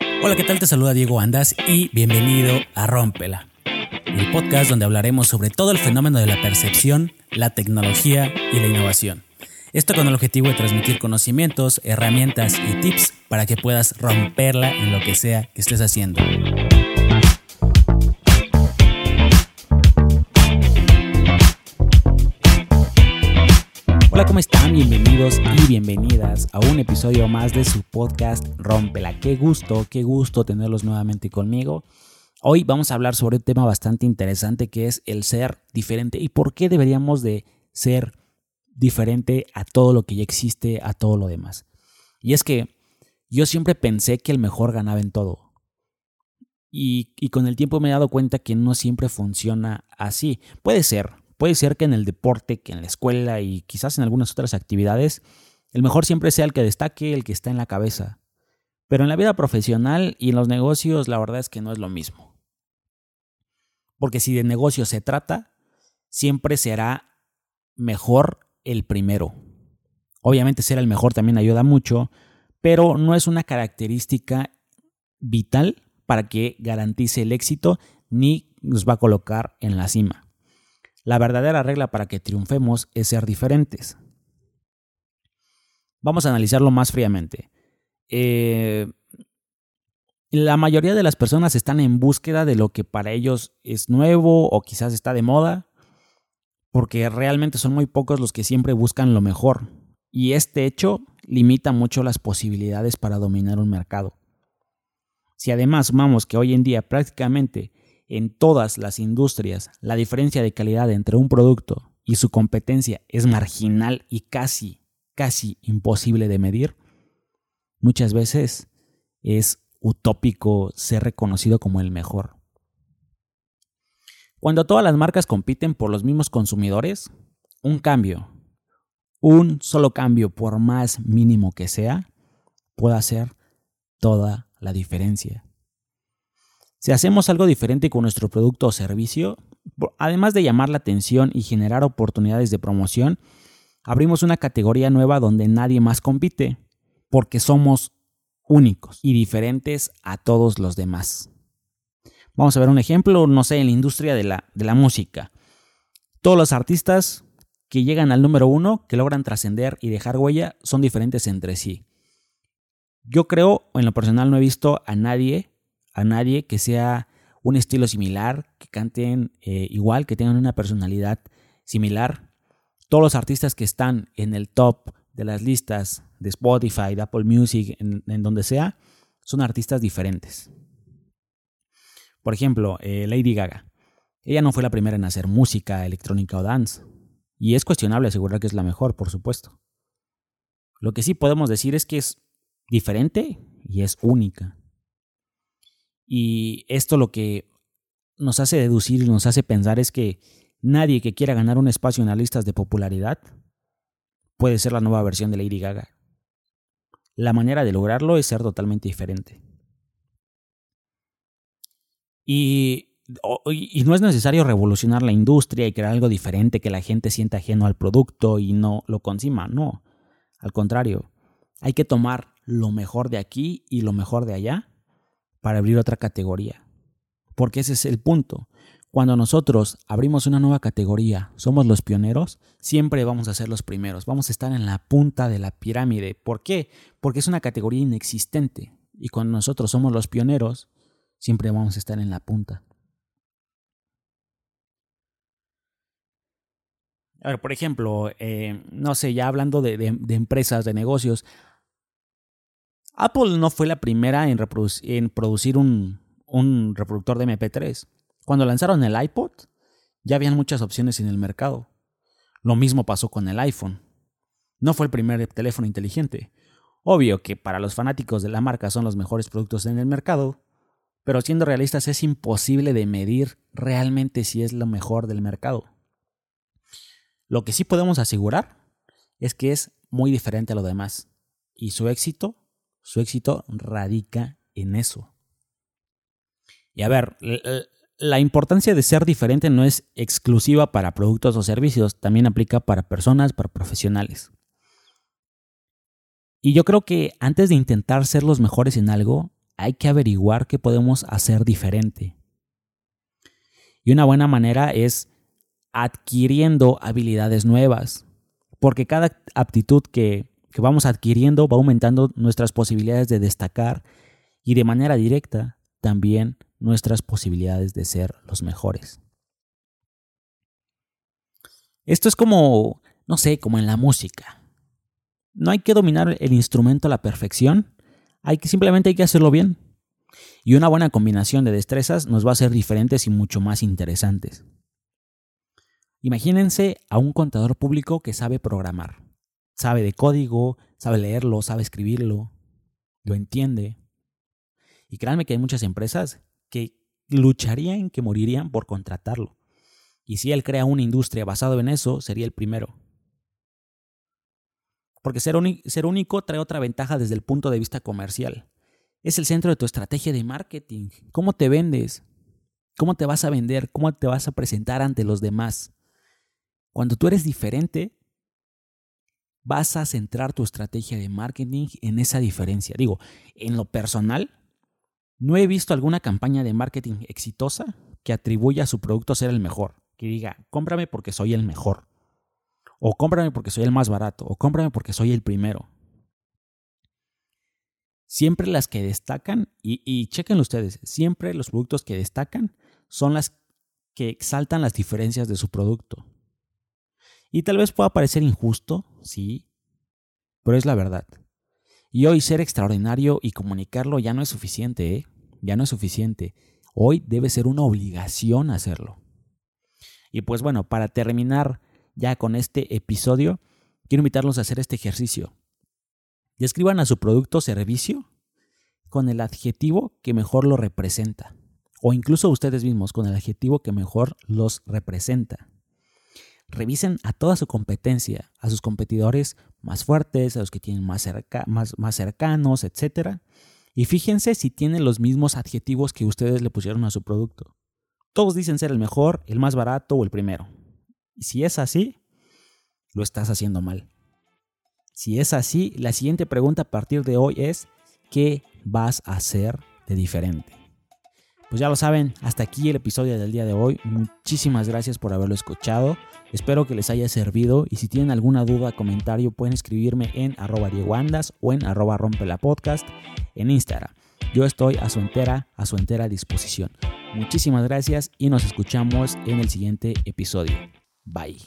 Hola, ¿qué tal? Te saluda Diego Andas y bienvenido a Rómpela, el podcast donde hablaremos sobre todo el fenómeno de la percepción, la tecnología y la innovación. Esto con el objetivo de transmitir conocimientos, herramientas y tips para que puedas romperla en lo que sea que estés haciendo. Hola, ¿cómo están? Bienvenidos y bienvenidas a un episodio más de su podcast Rómpela. Qué gusto, qué gusto tenerlos nuevamente conmigo. Hoy vamos a hablar sobre un tema bastante interesante que es el ser diferente y por qué deberíamos de ser diferente a todo lo que ya existe, a todo lo demás. Y es que yo siempre pensé que el mejor ganaba en todo. Y, y con el tiempo me he dado cuenta que no siempre funciona así. Puede ser, Puede ser que en el deporte, que en la escuela y quizás en algunas otras actividades, el mejor siempre sea el que destaque, el que está en la cabeza. Pero en la vida profesional y en los negocios la verdad es que no es lo mismo. Porque si de negocio se trata, siempre será mejor el primero. Obviamente ser el mejor también ayuda mucho, pero no es una característica vital para que garantice el éxito ni nos va a colocar en la cima. La verdadera regla para que triunfemos es ser diferentes. Vamos a analizarlo más fríamente. Eh, la mayoría de las personas están en búsqueda de lo que para ellos es nuevo o quizás está de moda, porque realmente son muy pocos los que siempre buscan lo mejor. Y este hecho limita mucho las posibilidades para dominar un mercado. Si además sumamos que hoy en día prácticamente en todas las industrias la diferencia de calidad entre un producto y su competencia es marginal y casi, casi imposible de medir, muchas veces es utópico ser reconocido como el mejor. Cuando todas las marcas compiten por los mismos consumidores, un cambio, un solo cambio por más mínimo que sea, puede hacer toda la diferencia. Si hacemos algo diferente con nuestro producto o servicio, además de llamar la atención y generar oportunidades de promoción, abrimos una categoría nueva donde nadie más compite, porque somos únicos y diferentes a todos los demás. Vamos a ver un ejemplo, no sé, en la industria de la, de la música. Todos los artistas que llegan al número uno, que logran trascender y dejar huella, son diferentes entre sí. Yo creo, en lo personal no he visto a nadie a nadie que sea un estilo similar, que canten eh, igual, que tengan una personalidad similar. Todos los artistas que están en el top de las listas de Spotify, de Apple Music, en, donde sea, son artistas diferentes. Por ejemplo, eh, Lady Gaga. Ella no fue la primera en hacer música electrónica o dance. Y es cuestionable asegurar que es la mejor, por supuesto. Lo que sí podemos decir es que es diferente y es única. Y esto lo que nos hace deducir y nos hace pensar es que nadie que quiera ganar un espacio en las listas de popularidad puede ser la nueva versión de Lady Gaga. La manera de lograrlo es ser totalmente diferente. Y, no es necesario revolucionar la industria y crear algo diferente que la gente sienta ajeno al producto y no lo consima, no. Al contrario, hay que tomar lo mejor de aquí y lo mejor de allá para abrir otra categoría. Porque ese es el punto. Cuando nosotros abrimos una nueva categoría, somos los pioneros, siempre vamos a ser los primeros, vamos a estar en la punta de la pirámide. ¿Por qué? Porque es una categoría inexistente. Y cuando nosotros somos los pioneros, siempre vamos a estar en la punta. Por ejemplo, eh, no sé, ya hablando de empresas, de negocios, Apple no fue la primera en, producir un, reproductor de MP3. Cuando lanzaron el iPod, ya habían muchas opciones en el mercado. Lo mismo pasó con el iPhone. No fue el primer teléfono inteligente. Obvio que para los fanáticos de la marca son los mejores productos en el mercado, pero siendo realistas es imposible de medir realmente si es lo mejor del mercado. Lo que sí podemos asegurar es que es muy diferente a lo demás, y su éxito su éxito radica en eso. Y a ver, la importancia de ser diferente no es exclusiva para productos o servicios, también aplica para personas, para profesionales. Y yo creo que antes de intentar ser los mejores en algo, hay que averiguar qué podemos hacer diferente. Y una buena manera es adquiriendo habilidades nuevas, porque cada aptitud que, que vamos adquiriendo va aumentando nuestras posibilidades de destacar y de manera directa también nuestras posibilidades de ser los mejores. Esto es como, no sé, como en la música. No hay que dominar el instrumento a la perfección, hay que simplemente hay que hacerlo bien. Y una buena combinación de destrezas nos va a hacer diferentes y mucho más interesantes. Imagínense a un contador público que sabe programar. Sabe de código, sabe leerlo, sabe escribirlo, lo entiende. Y créanme que hay muchas empresas que lucharían, que morirían por contratarlo. Y si él crea una industria basada en eso, sería el primero. Porque ser, ser único trae otra ventaja desde el punto de vista comercial. Es el centro de tu estrategia de marketing. ¿Cómo te vendes? ¿Cómo te vas a vender? ¿Cómo te vas a presentar ante los demás? Cuando tú eres diferente, vas a centrar tu estrategia de marketing en esa diferencia. Digo, en lo personal, no he visto alguna campaña de marketing exitosa que atribuya a su producto ser el mejor. Que diga, cómprame porque soy el mejor. O cómprame porque soy el más barato. O cómprame porque soy el primero. Siempre las que destacan, y, y chequen ustedes, siempre los productos que destacan son las que exaltan las diferencias de su producto. Y tal vez pueda parecer injusto, sí, pero es la verdad. Y hoy ser extraordinario y comunicarlo ya no es suficiente, ¿eh? Ya no es suficiente. Hoy debe ser una obligación hacerlo. Y pues bueno, para terminar ya con este episodio, quiero invitarlos a hacer este ejercicio. Describan a su producto o servicio con el adjetivo que mejor lo representa. O incluso ustedes mismos con el adjetivo que mejor los representa. Revisen a toda su competencia, a sus competidores más fuertes, a los que tienen más, más, cercanos, etc. Y fíjense si tienen los mismos adjetivos que ustedes le pusieron a su producto. Todos dicen ser el mejor, el más barato o el primero. Y si es así, lo estás haciendo mal. Si es así, la siguiente pregunta a partir de hoy es, ¿qué vas a hacer de diferente? Pues ya lo saben, hasta aquí el episodio del día de hoy. Muchísimas gracias por haberlo escuchado. Espero que les haya servido y si tienen alguna duda, comentario, pueden escribirme en arroba diegoandas o en arroba rompe la podcast en Instagram. Yo estoy a su entera, a su entera disposición. Muchísimas gracias y nos escuchamos en el siguiente episodio. Bye.